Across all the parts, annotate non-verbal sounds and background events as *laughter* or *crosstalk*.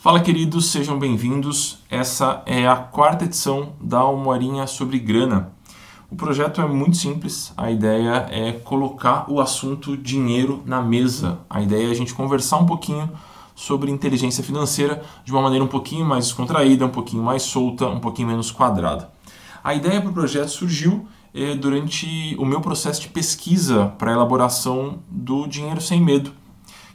Fala, queridos, sejam bem-vindos. Essa é a quarta edição da Uma Horinha sobre Grana. O projeto é muito simples, a ideia é colocar o assunto dinheiro na mesa. A ideia é a gente conversar um pouquinho sobre inteligência financeira de uma maneira um pouquinho mais descontraída, um pouquinho mais solta, um pouquinho menos quadrada. A ideia para o projeto surgiu eh, durante o meu processo de pesquisa para a elaboração do Dinheiro Sem Medo,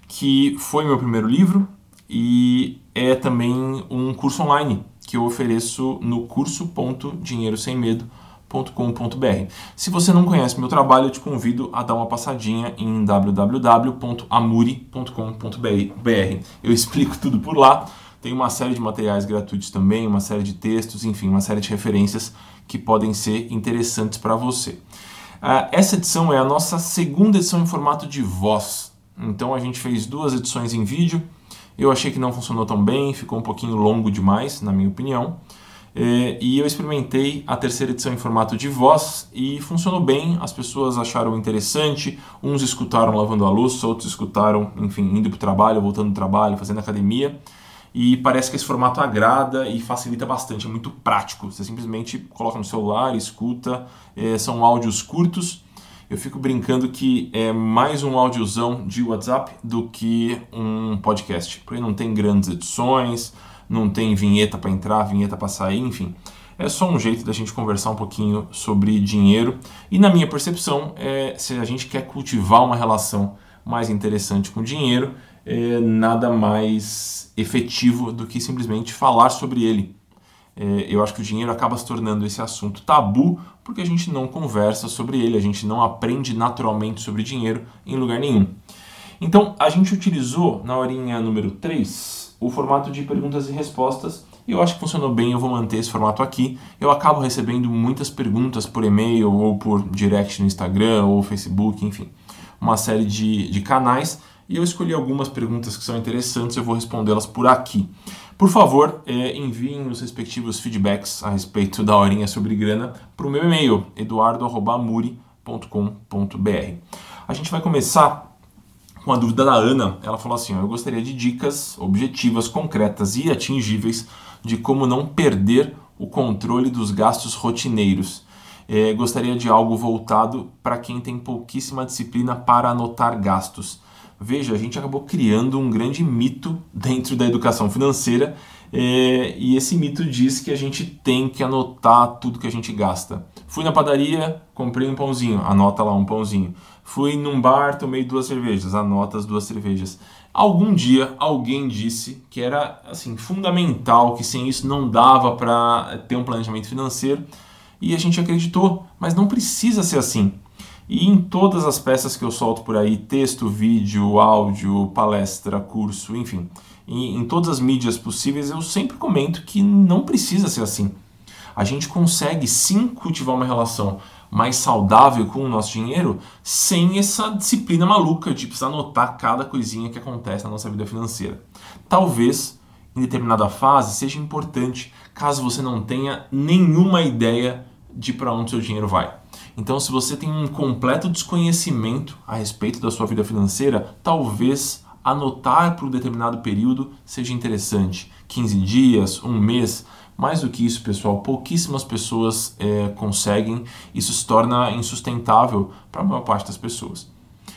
que foi meu primeiro livro, e é também um curso online que eu ofereço no curso.dinheirosemmedo.com.br. Se você não conhece meu trabalho, eu te convido a dar uma passadinha em www.amuri.com.br. Eu explico tudo por lá. Tem uma série de materiais gratuitos também, uma série de textos, enfim, uma série de referências que podem ser interessantes para você. Ah, essa edição é a nossa segunda edição em formato de voz. Então a gente fez duas edições em vídeo eu achei que não funcionou tão bem, ficou um pouquinho longo demais, na minha opinião. É, e eu experimentei a terceira edição em formato de voz e funcionou bem, as pessoas acharam interessante, uns escutaram lavando a luz, outros escutaram, enfim, indo para o trabalho, voltando do trabalho, fazendo academia. E parece que esse formato agrada e facilita bastante, é muito prático. Você simplesmente coloca no celular, escuta, é, são áudios curtos eu fico brincando que é mais um áudiozão de WhatsApp do que um podcast, porque não tem grandes edições, não tem vinheta para entrar, vinheta para sair, enfim. É só um jeito da gente conversar um pouquinho sobre dinheiro. E na minha percepção, é, se a gente quer cultivar uma relação mais interessante com dinheiro, é nada mais efetivo do que simplesmente falar sobre ele. É, eu acho que o dinheiro acaba se tornando esse assunto tabu porque a gente não conversa sobre ele, a gente não aprende naturalmente sobre dinheiro em lugar nenhum. Então, a gente utilizou na horinha número 3 o formato de perguntas e respostas e eu acho que funcionou bem, eu vou manter esse formato aqui. Eu acabo recebendo muitas perguntas por e-mail ou por direct no Instagram ou Facebook, enfim, uma série de, de canais e eu escolhi algumas perguntas que são interessantes, eu vou respondê-las por aqui. Por favor, é, enviem os respectivos feedbacks a respeito da horinha sobre grana para o meu e-mail, eduardo.amuri.com.br. A gente vai começar com a dúvida da Ana. Ela falou assim: Eu gostaria de dicas objetivas, concretas e atingíveis de como não perder o controle dos gastos rotineiros. É, gostaria de algo voltado para quem tem pouquíssima disciplina para anotar gastos. Veja, a gente acabou criando um grande mito dentro da educação financeira é, e esse mito diz que a gente tem que anotar tudo que a gente gasta. Fui na padaria, comprei um pãozinho, anota lá um pãozinho. Fui num bar, tomei duas cervejas, anota as duas cervejas. Algum dia alguém disse que era assim fundamental, que sem isso não dava para ter um planejamento financeiro e a gente acreditou, mas não precisa ser assim. E em todas as peças que eu solto por aí, texto, vídeo, áudio, palestra, curso, enfim, em, em todas as mídias possíveis, eu sempre comento que não precisa ser assim. A gente consegue sim cultivar uma relação mais saudável com o nosso dinheiro sem essa disciplina maluca de precisar anotar cada coisinha que acontece na nossa vida financeira. Talvez em determinada fase seja importante, caso você não tenha nenhuma ideia de para onde seu dinheiro vai. Então, se você tem um completo desconhecimento a respeito da sua vida financeira, talvez anotar por um determinado período seja interessante. 15 dias, um mês. Mais do que isso, pessoal, pouquíssimas pessoas é, conseguem. Isso se torna insustentável para a maior parte das pessoas.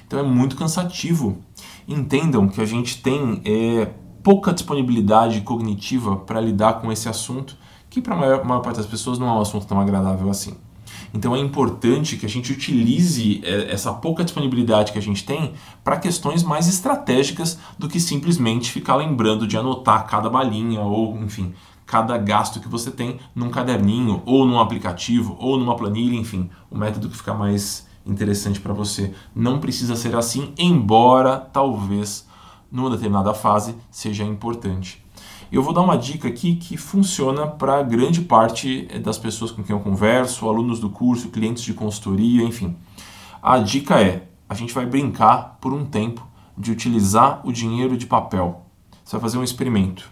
Então é muito cansativo. Entendam que a gente tem é, pouca disponibilidade cognitiva para lidar com esse assunto, que para a maior, maior parte das pessoas não é um assunto tão agradável assim. Então é importante que a gente utilize é, essa pouca disponibilidade que a gente tem para questões mais estratégicas do que simplesmente ficar lembrando de anotar cada balinha ou, enfim, cada gasto que você tem num caderninho ou num aplicativo ou numa planilha, enfim, o método que fica mais interessante para você. Não precisa ser assim, embora talvez numa determinada fase seja importante. Eu vou dar uma dica aqui que funciona para grande parte eh, das pessoas com quem eu converso, alunos do curso, clientes de consultoria, enfim. A dica é: a gente vai brincar por um tempo de utilizar o dinheiro de papel. Você vai fazer um experimento.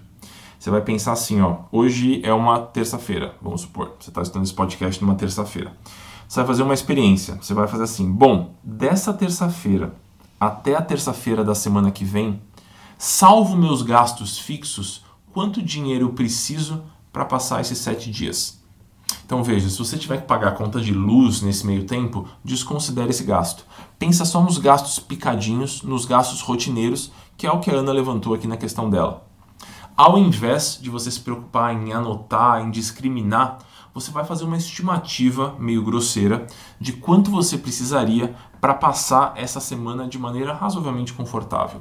Você vai pensar assim, ó, hoje é uma terça-feira, vamos supor, você está estudando esse podcast numa terça-feira. Você vai fazer uma experiência. Você vai fazer assim, bom, dessa terça-feira até a terça-feira da semana que vem, salvo meus gastos fixos, quanto dinheiro eu preciso para passar esses sete dias. Então veja, se você tiver que pagar a conta de luz nesse meio tempo, desconsidere esse gasto. Pensa só nos gastos picadinhos, nos gastos rotineiros, que é o que a Ana levantou aqui na questão dela. Ao invés de você se preocupar em anotar, em discriminar, você vai fazer uma estimativa meio grosseira de quanto você precisaria para passar essa semana de maneira razoavelmente confortável.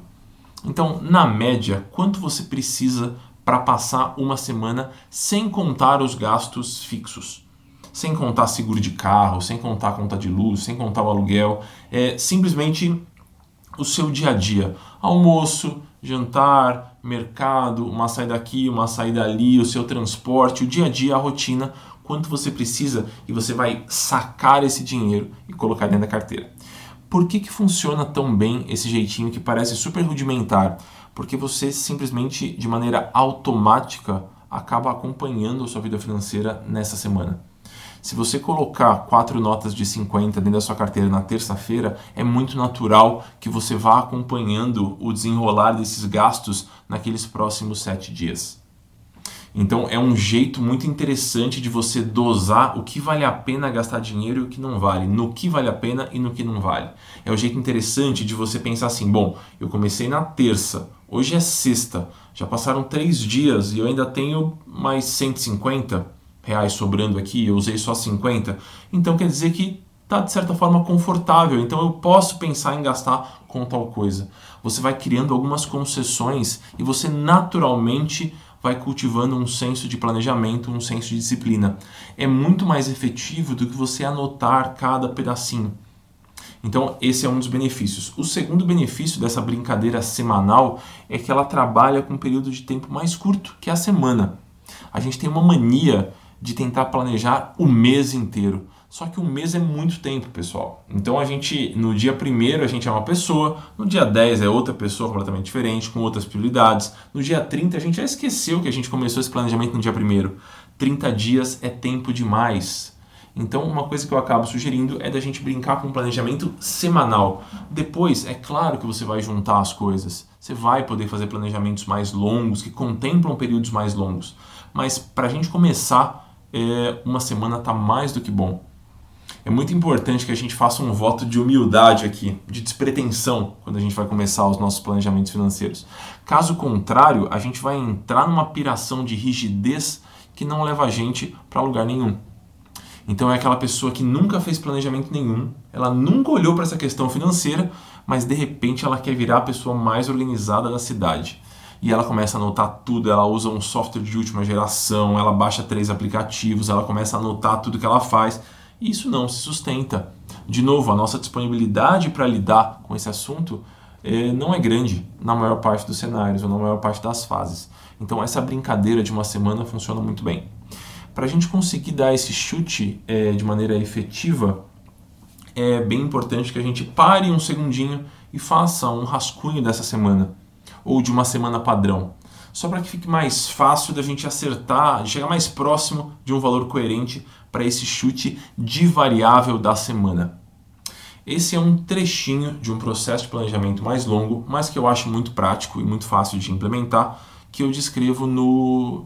Então, na média, quanto você precisa para passar uma semana sem contar os gastos fixos? Sem contar seguro de carro, sem contar conta de luz, sem contar o aluguel, é simplesmente o seu dia a dia. Almoço, jantar, mercado, uma saída aqui, uma saída ali, o seu transporte, o dia a dia, a rotina, quanto você precisa e você vai sacar esse dinheiro e colocar dentro da carteira. Por que, que funciona tão bem esse jeitinho que parece super rudimentar? Porque você simplesmente, de maneira automática, acaba acompanhando a sua vida financeira nessa semana. Se você colocar quatro notas de 50 dentro da sua carteira na terça-feira, é muito natural que você vá acompanhando o desenrolar desses gastos naqueles próximos sete dias. Então é um jeito muito interessante de você dosar o que vale a pena gastar dinheiro e o que não vale, no que vale a pena e no que não vale. É um jeito interessante de você pensar assim: bom, eu comecei na terça, hoje é sexta, já passaram três dias e eu ainda tenho mais 150 reais sobrando aqui, eu usei só 50, então quer dizer que está de certa forma confortável, então eu posso pensar em gastar com tal coisa. Você vai criando algumas concessões e você naturalmente vai cultivando um senso de planejamento, um senso de disciplina. É muito mais efetivo do que você anotar cada pedacinho. Então, esse é um dos benefícios. O segundo benefício dessa brincadeira semanal é que ela trabalha com um período de tempo mais curto, que a semana. A gente tem uma mania de tentar planejar o mês inteiro. Só que um mês é muito tempo, pessoal. Então a gente, no dia primeiro a gente é uma pessoa, no dia 10 é outra pessoa completamente diferente, com outras prioridades. No dia 30 a gente já esqueceu que a gente começou esse planejamento no dia primeiro. 30 dias é tempo demais. Então, uma coisa que eu acabo sugerindo é da gente brincar com um planejamento semanal. Depois, é claro que você vai juntar as coisas. Você vai poder fazer planejamentos mais longos, que contemplam períodos mais longos. Mas para a gente começar, é, uma semana está mais do que bom é muito importante que a gente faça um voto de humildade aqui, de despretensão, quando a gente vai começar os nossos planejamentos financeiros. Caso contrário, a gente vai entrar numa piração de rigidez que não leva a gente para lugar nenhum. Então é aquela pessoa que nunca fez planejamento nenhum, ela nunca olhou para essa questão financeira, mas de repente ela quer virar a pessoa mais organizada da cidade. E ela começa a anotar tudo, ela usa um software de última geração, ela baixa três aplicativos, ela começa a anotar tudo que ela faz isso não se sustenta. De novo, a nossa disponibilidade para lidar com esse assunto eh, não é grande na maior parte dos cenários ou na maior parte das fases. Então, essa brincadeira de uma semana funciona muito bem. Para a gente conseguir dar esse chute eh, de maneira efetiva, é bem importante que a gente pare um segundinho e faça um rascunho dessa semana ou de uma semana padrão só para que fique mais fácil da gente acertar, chegar mais próximo de um valor coerente para esse chute de variável da semana. Esse é um trechinho de um processo de planejamento mais longo, mas que eu acho muito prático e muito fácil de implementar, que eu descrevo no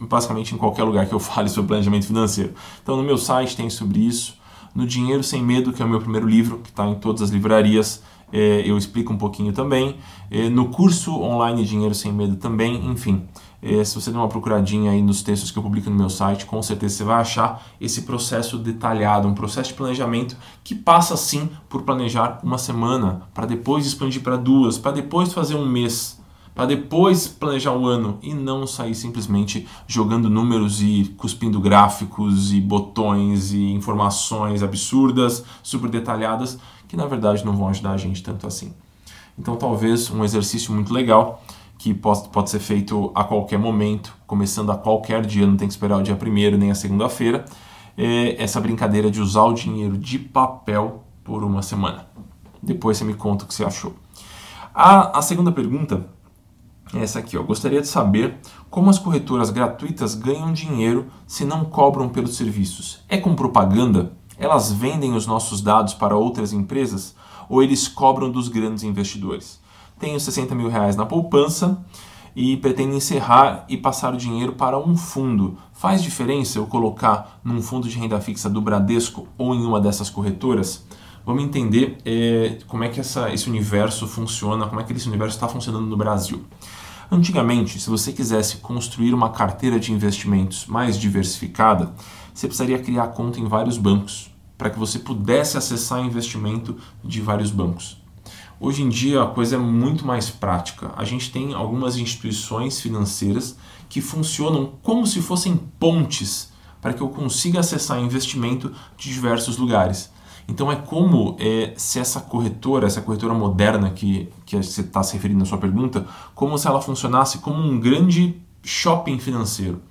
basicamente em qualquer lugar que eu *laughs* fale sobre planejamento financeiro. Então no meu site tem sobre isso, no Dinheiro Sem Medo, que é o meu primeiro livro, que está em todas as livrarias, é, eu explico um pouquinho também. É, no curso online Dinheiro Sem Medo também, enfim. É, se você der uma procuradinha aí nos textos que eu publico no meu site, com certeza você vai achar esse processo detalhado, um processo de planejamento que passa sim por planejar uma semana, para depois expandir para duas, para depois fazer um mês, para depois planejar um ano e não sair simplesmente jogando números e cuspindo gráficos e botões e informações absurdas, super detalhadas que na verdade não vão ajudar a gente tanto assim. Então, talvez um exercício muito legal que pode, pode ser feito a qualquer momento, começando a qualquer dia, não tem que esperar o dia primeiro nem a segunda-feira, é essa brincadeira de usar o dinheiro de papel por uma semana. Depois você me conta o que você achou. A, a segunda pergunta é essa aqui. Ó. Gostaria de saber como as corretoras gratuitas ganham dinheiro se não cobram pelos serviços. É com propaganda? Elas vendem os nossos dados para outras empresas ou eles cobram dos grandes investidores? Tenho 60 mil reais na poupança e pretendo encerrar e passar o dinheiro para um fundo. Faz diferença eu colocar num fundo de renda fixa do Bradesco ou em uma dessas corretoras? Vamos entender é, como é que essa, esse universo funciona, como é que esse universo está funcionando no Brasil. Antigamente, se você quisesse construir uma carteira de investimentos mais diversificada, você precisaria criar conta em vários bancos para que você pudesse acessar investimento de vários bancos. Hoje em dia a coisa é muito mais prática. A gente tem algumas instituições financeiras que funcionam como se fossem pontes para que eu consiga acessar investimento de diversos lugares. Então é como é, se essa corretora, essa corretora moderna que, que você está se referindo na sua pergunta, como se ela funcionasse como um grande shopping financeiro.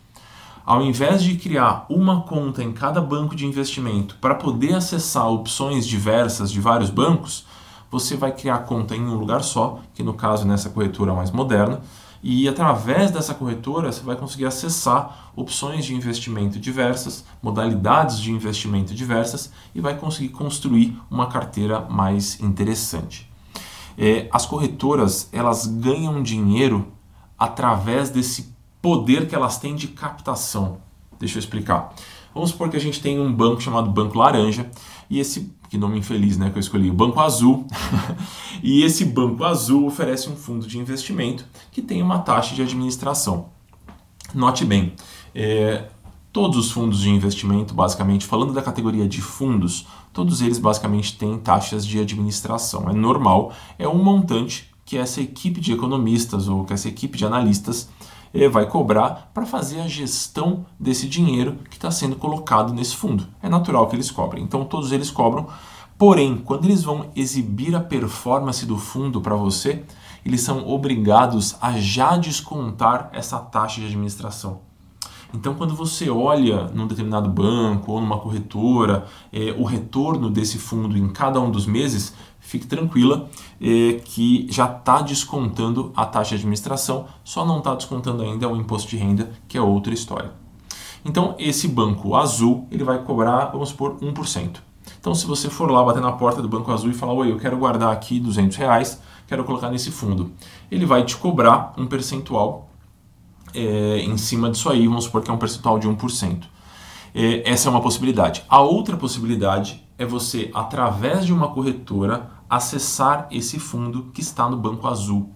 Ao invés de criar uma conta em cada banco de investimento para poder acessar opções diversas de vários bancos, você vai criar conta em um lugar só, que no caso nessa corretora mais moderna, e através dessa corretora você vai conseguir acessar opções de investimento diversas, modalidades de investimento diversas e vai conseguir construir uma carteira mais interessante. É, as corretoras elas ganham dinheiro através desse poder que elas têm de captação. Deixa eu explicar. Vamos supor que a gente tem um banco chamado Banco Laranja e esse que nome infeliz, né, que eu escolhi, o Banco Azul. *laughs* e esse Banco Azul oferece um fundo de investimento que tem uma taxa de administração. Note bem, é, todos os fundos de investimento, basicamente, falando da categoria de fundos, todos eles basicamente têm taxas de administração. É normal, é um montante que essa equipe de economistas ou que essa equipe de analistas vai cobrar para fazer a gestão desse dinheiro que está sendo colocado nesse fundo. É natural que eles cobrem. Então todos eles cobram. Porém, quando eles vão exibir a performance do fundo para você, eles são obrigados a já descontar essa taxa de administração. Então, quando você olha num determinado banco ou numa corretora é, o retorno desse fundo em cada um dos meses, fique tranquila é, que já está descontando a taxa de administração, só não está descontando ainda o imposto de renda, que é outra história. Então, esse banco azul ele vai cobrar, vamos supor, 1%. Então, se você for lá bater na porta do Banco Azul e falar, oi, eu quero guardar aqui 200 reais, quero colocar nesse fundo, ele vai te cobrar um percentual é, em cima disso aí, vamos supor que é um percentual de 1%. É, essa é uma possibilidade. A outra possibilidade é você, através de uma corretora, acessar esse fundo que está no Banco Azul.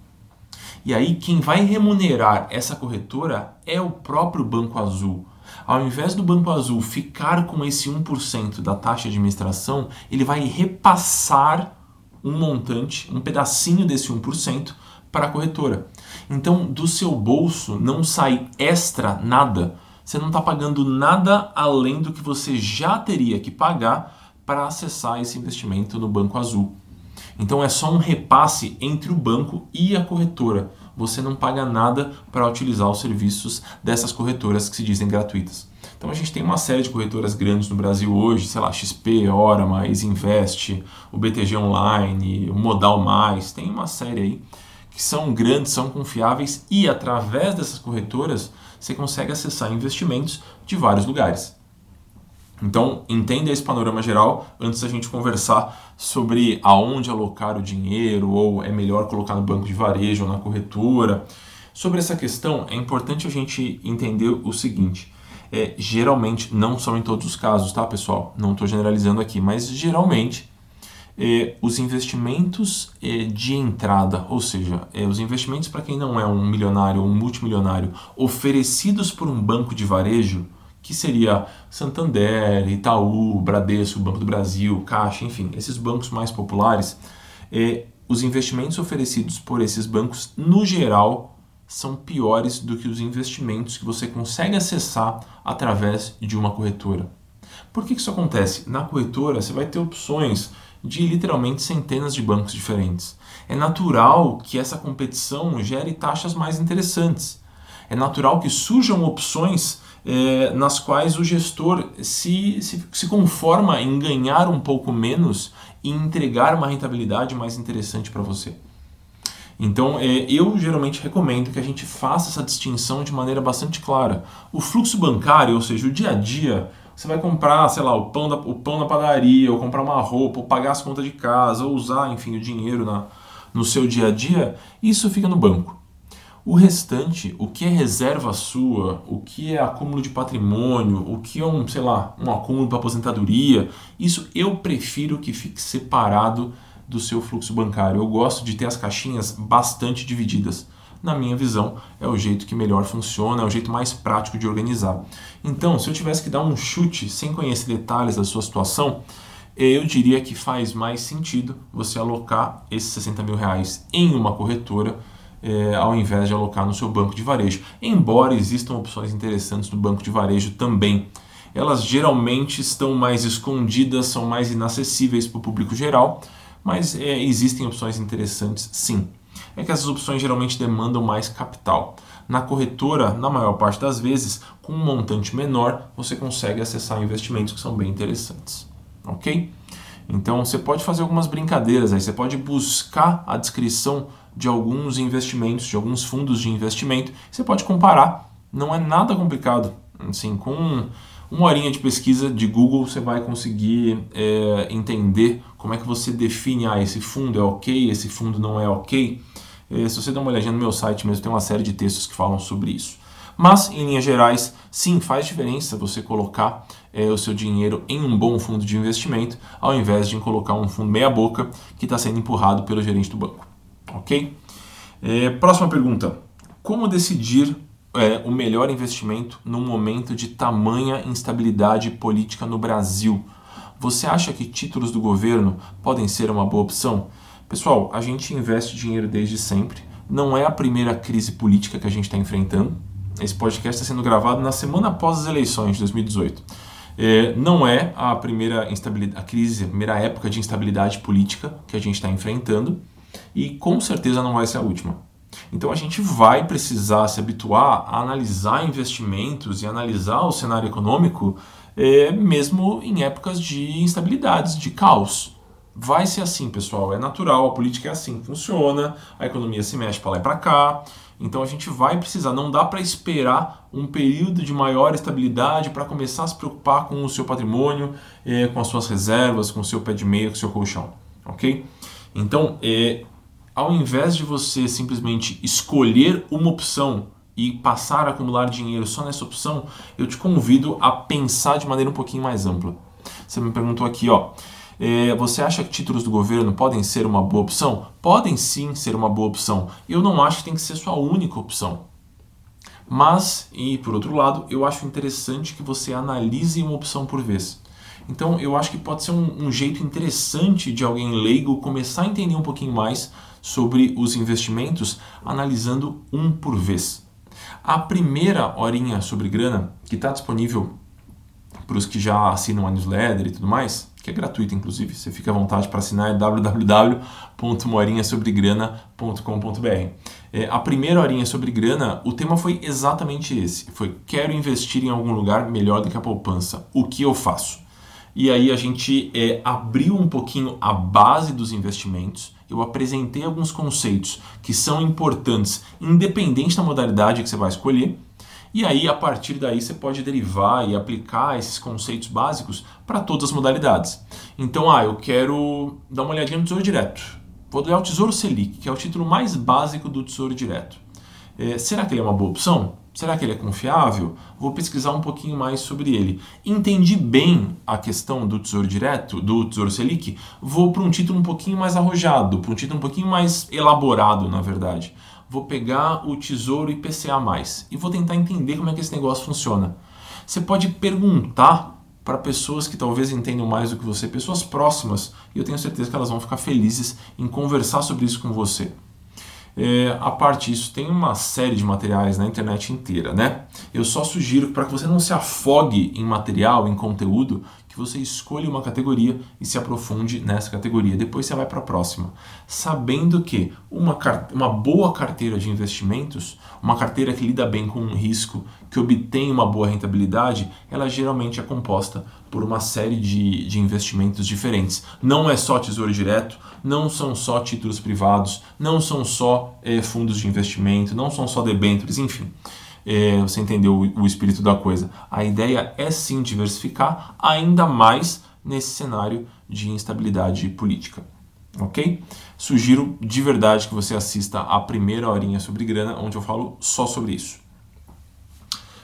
E aí, quem vai remunerar essa corretora é o próprio Banco Azul. Ao invés do Banco Azul ficar com esse 1% da taxa de administração, ele vai repassar um montante, um pedacinho desse 1% para a corretora. Então, do seu bolso não sai extra nada. Você não está pagando nada além do que você já teria que pagar para acessar esse investimento no Banco Azul. Então é só um repasse entre o banco e a corretora. Você não paga nada para utilizar os serviços dessas corretoras que se dizem gratuitas. Então a gente tem uma série de corretoras grandes no Brasil hoje, sei lá, XP, Hora, Mais Invest, o BTG Online, o Modal Mais, tem uma série aí que são grandes, são confiáveis e através dessas corretoras você consegue acessar investimentos de vários lugares. Então, entenda esse panorama geral antes da gente conversar sobre aonde alocar o dinheiro, ou é melhor colocar no banco de varejo ou na corretora. Sobre essa questão, é importante a gente entender o seguinte: é, geralmente, não são em todos os casos, tá, pessoal? Não estou generalizando aqui, mas geralmente é, os investimentos é, de entrada, ou seja, é, os investimentos para quem não é um milionário ou um multimilionário, oferecidos por um banco de varejo, que seria Santander, Itaú, Bradesco, Banco do Brasil, Caixa, enfim, esses bancos mais populares, é, os investimentos oferecidos por esses bancos, no geral, são piores do que os investimentos que você consegue acessar através de uma corretora. Por que isso acontece? Na corretora você vai ter opções de literalmente centenas de bancos diferentes. É natural que essa competição gere taxas mais interessantes. É natural que surjam opções é, nas quais o gestor se, se, se conforma em ganhar um pouco menos e entregar uma rentabilidade mais interessante para você. Então, é, eu geralmente recomendo que a gente faça essa distinção de maneira bastante clara. O fluxo bancário, ou seja, o dia a dia, você vai comprar, sei lá, o pão, da, o pão na padaria, ou comprar uma roupa, ou pagar as contas de casa, ou usar, enfim, o dinheiro na, no seu dia a dia, isso fica no banco. O restante, o que é reserva sua, o que é acúmulo de patrimônio, o que é um, sei lá, um acúmulo para aposentadoria, isso eu prefiro que fique separado do seu fluxo bancário. Eu gosto de ter as caixinhas bastante divididas. Na minha visão, é o jeito que melhor funciona, é o jeito mais prático de organizar. Então, se eu tivesse que dar um chute sem conhecer detalhes da sua situação, eu diria que faz mais sentido você alocar esses 60 mil reais em uma corretora é, ao invés de alocar no seu banco de varejo. Embora existam opções interessantes no banco de varejo também, elas geralmente estão mais escondidas, são mais inacessíveis para o público geral, mas é, existem opções interessantes sim. É que essas opções geralmente demandam mais capital. Na corretora, na maior parte das vezes, com um montante menor, você consegue acessar investimentos que são bem interessantes. Ok? Então você pode fazer algumas brincadeiras aí, você pode buscar a descrição de alguns investimentos, de alguns fundos de investimento. Você pode comparar, não é nada complicado. Assim, com uma horinha de pesquisa de Google você vai conseguir é, entender como é que você define ah, esse fundo é ok, esse fundo não é ok. É, se você der uma olhadinha no meu site mesmo, tem uma série de textos que falam sobre isso. Mas, em linhas gerais, sim, faz diferença você colocar é, o seu dinheiro em um bom fundo de investimento, ao invés de colocar um fundo meia-boca que está sendo empurrado pelo gerente do banco. Ok? É, próxima pergunta: Como decidir é, o melhor investimento num momento de tamanha instabilidade política no Brasil? Você acha que títulos do governo podem ser uma boa opção? Pessoal, a gente investe dinheiro desde sempre. Não é a primeira crise política que a gente está enfrentando. Esse podcast está sendo gravado na semana após as eleições de 2018. É, não é a primeira instabilidade, a crise, a primeira época de instabilidade política que a gente está enfrentando e com certeza não vai ser a última. Então a gente vai precisar se habituar a analisar investimentos e analisar o cenário econômico é, mesmo em épocas de instabilidades, de caos. Vai ser assim, pessoal, é natural, a política é assim, funciona, a economia se mexe para lá e para cá. Então a gente vai precisar, não dá para esperar um período de maior estabilidade para começar a se preocupar com o seu patrimônio, é, com as suas reservas, com o seu pé de meia, com o seu colchão, ok? Então, é, ao invés de você simplesmente escolher uma opção e passar a acumular dinheiro só nessa opção, eu te convido a pensar de maneira um pouquinho mais ampla. Você me perguntou aqui, ó, é, você acha que títulos do governo podem ser uma boa opção? Podem sim ser uma boa opção. Eu não acho que tem que ser sua única opção. Mas, e por outro lado, eu acho interessante que você analise uma opção por vez. Então, eu acho que pode ser um, um jeito interessante de alguém leigo começar a entender um pouquinho mais sobre os investimentos, analisando um por vez. A primeira horinha sobre grana, que está disponível para os que já assinam a newsletter e tudo mais, que é gratuita inclusive, você fica à vontade para assinar, é www.morinhasobregrana.com.br. É, a primeira horinha sobre grana, o tema foi exatamente esse, foi quero investir em algum lugar melhor do que a poupança, o que eu faço? E aí a gente é, abriu um pouquinho a base dos investimentos, eu apresentei alguns conceitos que são importantes, independente da modalidade que você vai escolher, e aí, a partir daí, você pode derivar e aplicar esses conceitos básicos para todas as modalidades. Então, ah, eu quero dar uma olhadinha no Tesouro Direto. Vou olhar o Tesouro Selic, que é o título mais básico do Tesouro Direto. É, será que ele é uma boa opção? Será que ele é confiável? Vou pesquisar um pouquinho mais sobre ele. Entendi bem a questão do Tesouro Direto, do Tesouro Selic, vou para um título um pouquinho mais arrojado, para um título um pouquinho mais elaborado, na verdade vou pegar o Tesouro IPCA+, e vou tentar entender como é que esse negócio funciona. Você pode perguntar para pessoas que talvez entendam mais do que você, pessoas próximas, e eu tenho certeza que elas vão ficar felizes em conversar sobre isso com você. É, a parte disso, tem uma série de materiais na internet inteira, né? Eu só sugiro para que você não se afogue em material, em conteúdo, que você escolha uma categoria e se aprofunde nessa categoria. Depois você vai para a próxima. Sabendo que uma, uma boa carteira de investimentos, uma carteira que lida bem com um risco, que obtém uma boa rentabilidade, ela geralmente é composta por uma série de, de investimentos diferentes. Não é só tesouro direto, não são só títulos privados, não são só é, fundos de investimento, não são só debêntures, enfim é, você entendeu o, o espírito da coisa. A ideia é sim diversificar, ainda mais nesse cenário de instabilidade política. ok? Sugiro de verdade que você assista a primeira horinha sobre grana, onde eu falo só sobre isso.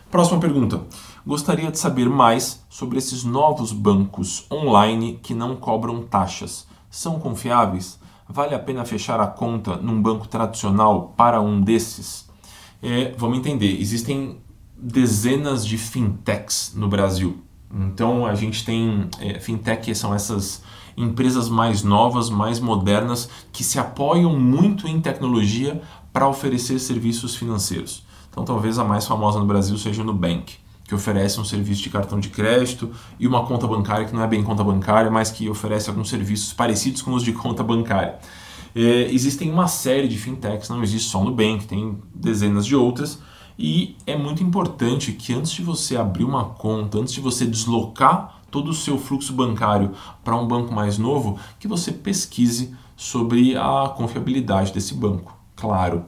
Próxima pergunta. Gostaria de saber mais sobre esses novos bancos online que não cobram taxas. São confiáveis? Vale a pena fechar a conta num banco tradicional para um desses? É, vamos entender, existem dezenas de fintechs no Brasil. Então a gente tem é, fintech são essas empresas mais novas, mais modernas, que se apoiam muito em tecnologia para oferecer serviços financeiros. Então talvez a mais famosa no Brasil seja o Nubank, que oferece um serviço de cartão de crédito e uma conta bancária que não é bem conta bancária, mas que oferece alguns serviços parecidos com os de conta bancária. É, existem uma série de fintechs, não existe só o Nubank, tem dezenas de outras, e é muito importante que antes de você abrir uma conta, antes de você deslocar todo o seu fluxo bancário para um banco mais novo, que você pesquise sobre a confiabilidade desse banco. Claro.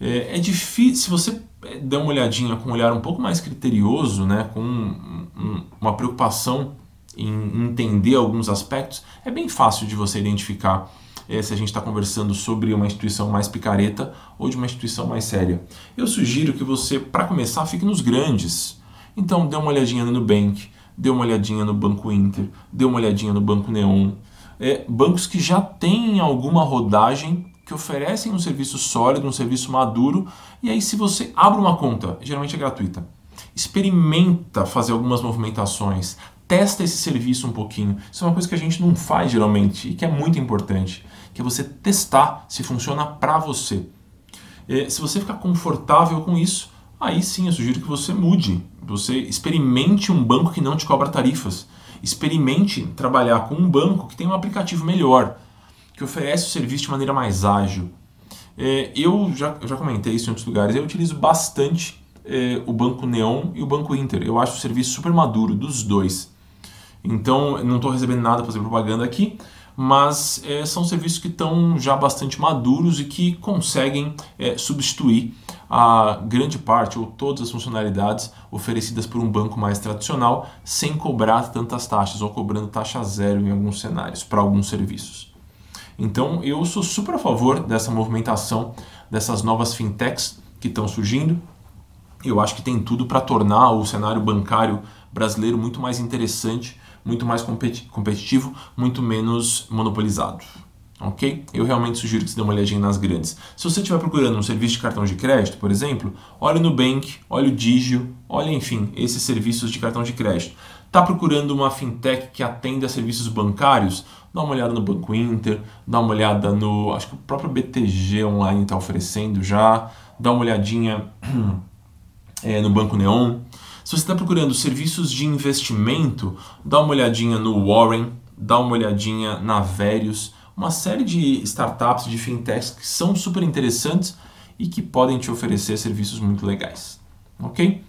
É, é difícil, se você der uma olhadinha com um olhar um pouco mais criterioso, né, com um, um, uma preocupação em entender alguns aspectos, é bem fácil de você identificar é, se a gente está conversando sobre uma instituição mais picareta ou de uma instituição mais séria. Eu sugiro que você, para começar, fique nos grandes. Então, dê uma olhadinha no Nubank, dê uma olhadinha no Banco Inter, dê uma olhadinha no Banco Neon. É, bancos que já têm alguma rodagem, que oferecem um serviço sólido, um serviço maduro, e aí se você abre uma conta, geralmente é gratuita, experimenta fazer algumas movimentações, testa esse serviço um pouquinho. Isso é uma coisa que a gente não faz geralmente e que é muito importante, que é você testar se funciona para você. É, se você ficar confortável com isso, aí sim eu sugiro que você mude. Você experimente um banco que não te cobra tarifas. Experimente trabalhar com um banco que tem um aplicativo melhor, que oferece o serviço de maneira mais ágil. É, eu, já, já comentei isso em outros lugares, eu utilizo bastante é, o Banco Neon e o Banco Inter. Eu acho o serviço super maduro dos dois. Então, não estou recebendo nada para fazer propaganda aqui, mas é, são serviços que estão já bastante maduros e que conseguem é, substituir a grande parte ou todas as funcionalidades oferecidas por um banco mais tradicional sem cobrar tantas taxas ou cobrando taxa zero em alguns cenários para alguns serviços. Então eu sou super a favor dessa movimentação dessas novas fintechs que estão surgindo. Eu acho que tem tudo para tornar o cenário bancário brasileiro muito mais interessante, muito mais competitivo, muito menos monopolizado ok? Eu realmente sugiro que você dê uma olhadinha nas grandes. Se você estiver procurando um serviço de cartão de crédito, por exemplo, olhe no Bank, olhe o Digio, olhe, enfim, esses serviços de cartão de crédito. Está procurando uma fintech que atenda a serviços bancários? Dá uma olhada no Banco Inter, dá uma olhada no. Acho que o próprio BTG Online está oferecendo já, dá uma olhadinha é, *clears throat* no Banco Neon. Se você está procurando serviços de investimento, dá uma olhadinha no Warren, dá uma olhadinha na Verius uma série de startups, de fintechs que são super interessantes e que podem te oferecer serviços muito legais. Ok?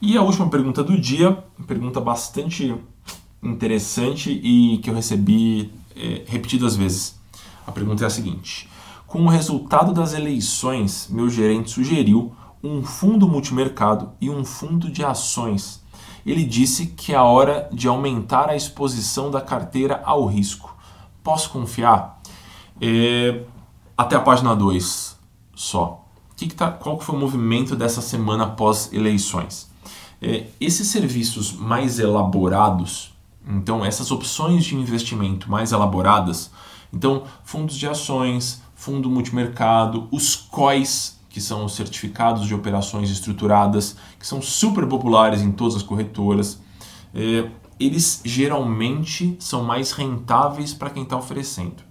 E a última pergunta do dia, pergunta bastante interessante e que eu recebi é, repetidas vezes. A pergunta é a seguinte: Com o resultado das eleições, meu gerente sugeriu um fundo multimercado e um fundo de ações. Ele disse que é a hora de aumentar a exposição da carteira ao risco. Posso confiar? É, até a página 2 só. Que que tá, qual que foi o movimento dessa semana após eleições? É, esses serviços mais elaborados, então essas opções de investimento mais elaboradas, então fundos de ações, fundo multimercado, os COIs, que são os certificados de operações estruturadas, que são super populares em todas as corretoras, é, eles geralmente são mais rentáveis para quem está oferecendo.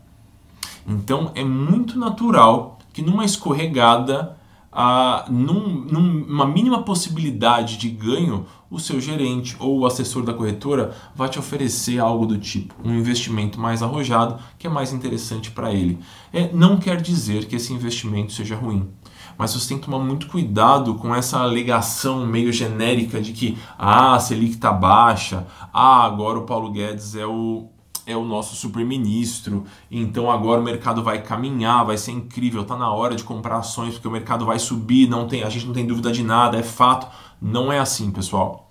Então é muito natural que numa escorregada, ah, num, numa mínima possibilidade de ganho, o seu gerente ou o assessor da corretora vai te oferecer algo do tipo, um investimento mais arrojado que é mais interessante para ele. É, não quer dizer que esse investimento seja ruim mas você tem que tomar muito cuidado com essa alegação meio genérica de que ah, a Selic está baixa, ah, agora o Paulo Guedes é o, é o nosso super-ministro, então agora o mercado vai caminhar, vai ser incrível, tá na hora de comprar ações porque o mercado vai subir, não tem, a gente não tem dúvida de nada, é fato. Não é assim, pessoal.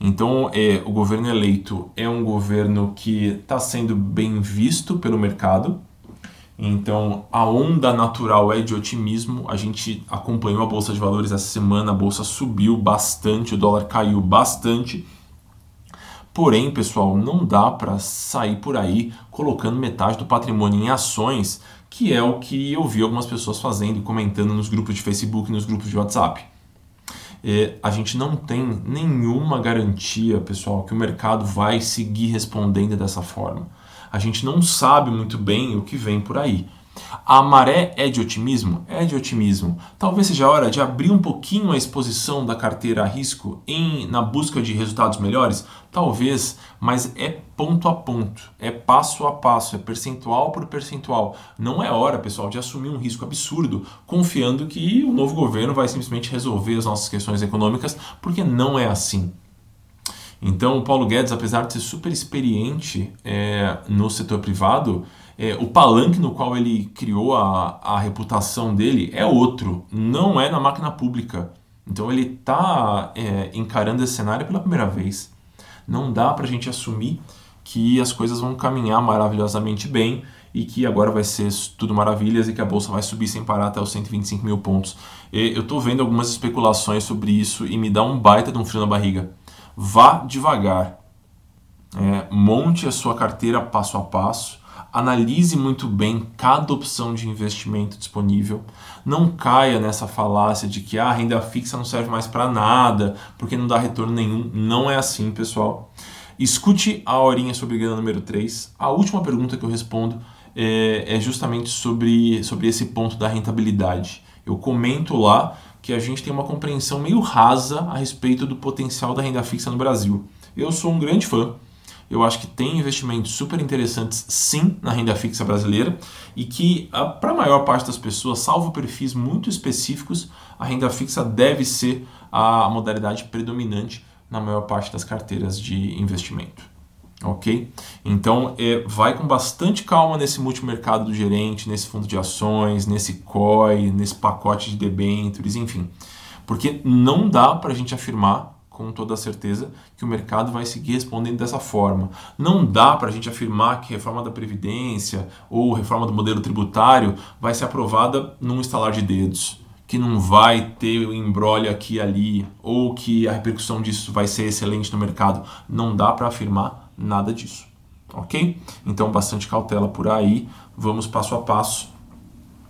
Então, é, o governo eleito é um governo que está sendo bem visto pelo mercado, Então, a onda natural é de otimismo. A gente acompanhou a bolsa de valores essa semana, a bolsa subiu bastante, o dólar caiu bastante. Porém, pessoal, não dá para sair por aí colocando metade do patrimônio em ações, que é o que eu vi algumas pessoas fazendo e comentando nos grupos de Facebook e nos grupos de WhatsApp. É, a gente não tem nenhuma garantia, pessoal, que o mercado vai seguir respondendo dessa forma. A gente não sabe muito bem o que vem por aí. A maré é de otimismo? É de otimismo. Talvez seja a hora de abrir um pouquinho a exposição da carteira a risco em, na busca de resultados melhores? Talvez, mas é ponto a ponto, é passo a passo, é percentual por percentual. Não é hora, pessoal, de assumir um risco absurdo confiando que o novo governo vai simplesmente resolver as nossas questões econômicas, porque não é assim. Então, o Paulo Guedes, apesar de ser super experiente é, no setor privado, é, o palanque no qual ele criou a, a reputação dele é outro, não é na máquina pública. Então, ele está é, encarando esse cenário pela primeira vez. Não dá para a gente assumir que as coisas vão caminhar maravilhosamente bem e que agora vai ser tudo maravilhas e que a bolsa vai subir sem parar até os 125 mil pontos. Eu estou vendo algumas especulações sobre isso e me dá um baita de um frio na barriga Vá devagar. É, monte a sua carteira passo a passo. Analise muito bem cada opção de investimento disponível. Não caia nessa falácia de que ah, a renda fixa não serve mais para nada, porque não dá retorno nenhum. Não é assim, pessoal. Escute a horinha sobre grana número 3. A última pergunta que eu respondo é, é justamente sobre, sobre esse ponto da rentabilidade. Eu comento lá que a gente tem uma compreensão meio rasa a respeito do potencial da renda fixa no Brasil. Eu sou um grande fã. Eu acho que tem investimentos super interessantes sim na renda fixa brasileira e que ah, para a maior parte das pessoas, salvo perfis muito específicos, a renda fixa deve ser a modalidade predominante na maior parte das carteiras de investimento ok? Então, é, vai com bastante calma nesse multimercado do gerente, nesse fundo de ações, nesse COI, nesse pacote de debêntures, enfim. Porque não dá para a gente afirmar com toda certeza que o mercado vai seguir respondendo dessa forma. Não dá para a gente afirmar que reforma da Previdência ou reforma do modelo tributário vai ser aprovada num estalar de dedos que não vai ter o embrólio aqui e ali, ou que a repercussão disso vai ser excelente no mercado. Não dá para afirmar nada disso. Ok? Então, bastante cautela por aí. Vamos passo a passo.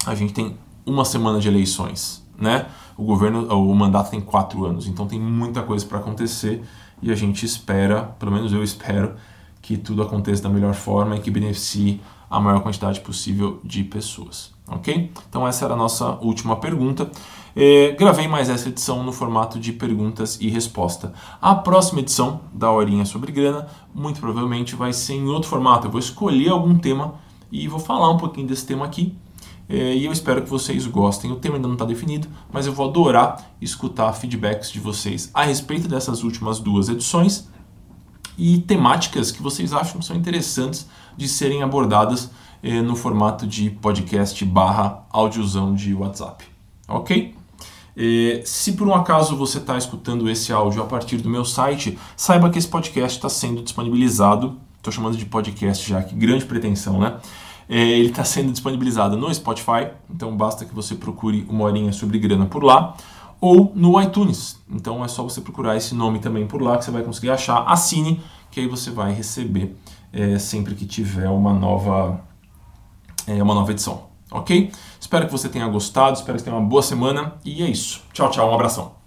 A gente tem uma semana de eleições, né? O governo, o mandato tem quatro anos, então tem muita coisa para acontecer e a gente espera, pelo menos eu espero, que tudo aconteça da melhor forma e que beneficie a maior quantidade possível de pessoas, ok? Então essa era a nossa última pergunta. É, gravei mais essa edição no formato de perguntas e resposta. A próxima edição da Horinha sobre Grana, muito provavelmente vai ser em outro formato. Eu vou escolher algum tema e vou falar um pouquinho desse tema aqui. É, e eu espero que vocês gostem. O tema ainda não está definido, mas eu vou adorar escutar feedbacks de vocês a respeito dessas últimas duas edições e temáticas que vocês acham que são interessantes de serem abordadas no formato de podcast barra audiozão de WhatsApp. Ok? Eh, se por um acaso você está escutando esse áudio a partir do meu site, saiba que esse podcast está sendo disponibilizado. Estou chamando de podcast já, que grande pretensão, né? Eh, ele está sendo disponibilizado no Spotify, então basta que você procure uma horinha sobre grana por lá, ou no iTunes. Então é só você procurar esse nome também por lá que você vai conseguir achar. Assine, que aí você vai receber é, sempre que tiver uma nova, é, uma nova edição. Ok? Espero que você tenha gostado, espero que tenha uma boa semana e é isso. Tchau, tchau, um abração.